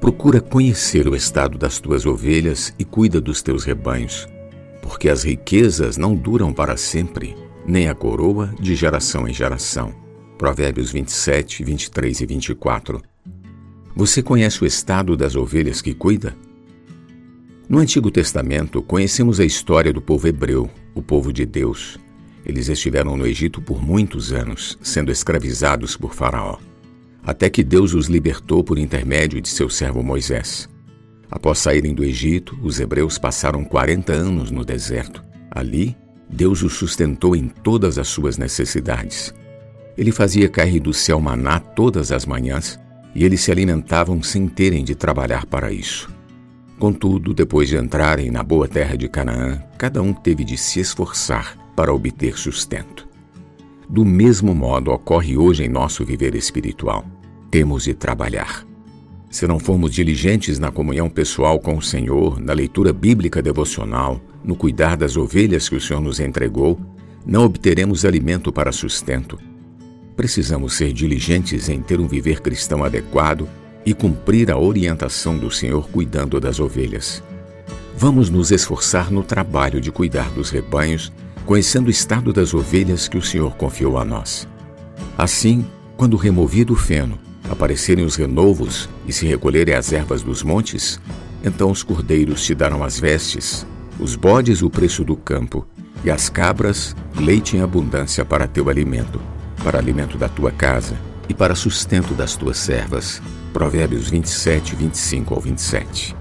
Procura conhecer o estado das tuas ovelhas e cuida dos teus rebanhos, porque as riquezas não duram para sempre, nem a coroa de geração em geração. Provérbios 27, 23 e 24. Você conhece o estado das ovelhas que cuida? No Antigo Testamento, conhecemos a história do povo hebreu, o povo de Deus. Eles estiveram no Egito por muitos anos, sendo escravizados por Faraó, até que Deus os libertou por intermédio de seu servo Moisés. Após saírem do Egito, os hebreus passaram 40 anos no deserto. Ali, Deus os sustentou em todas as suas necessidades. Ele fazia cair do céu maná todas as manhãs e eles se alimentavam sem terem de trabalhar para isso. Contudo, depois de entrarem na boa terra de Canaã, cada um teve de se esforçar para obter sustento. Do mesmo modo ocorre hoje em nosso viver espiritual. Temos de trabalhar. Se não formos diligentes na comunhão pessoal com o Senhor, na leitura bíblica devocional, no cuidar das ovelhas que o Senhor nos entregou, não obteremos alimento para sustento. Precisamos ser diligentes em ter um viver cristão adequado e cumprir a orientação do Senhor cuidando das ovelhas. Vamos nos esforçar no trabalho de cuidar dos rebanhos, conhecendo o estado das ovelhas que o Senhor confiou a nós. Assim, quando removido o feno, aparecerem os renovos e se recolherem as ervas dos montes, então os cordeiros te darão as vestes, os bodes o preço do campo, e as cabras leite em abundância para teu alimento, para alimento da tua casa e para sustento das tuas servas Provérbios 27, 25 ao 27.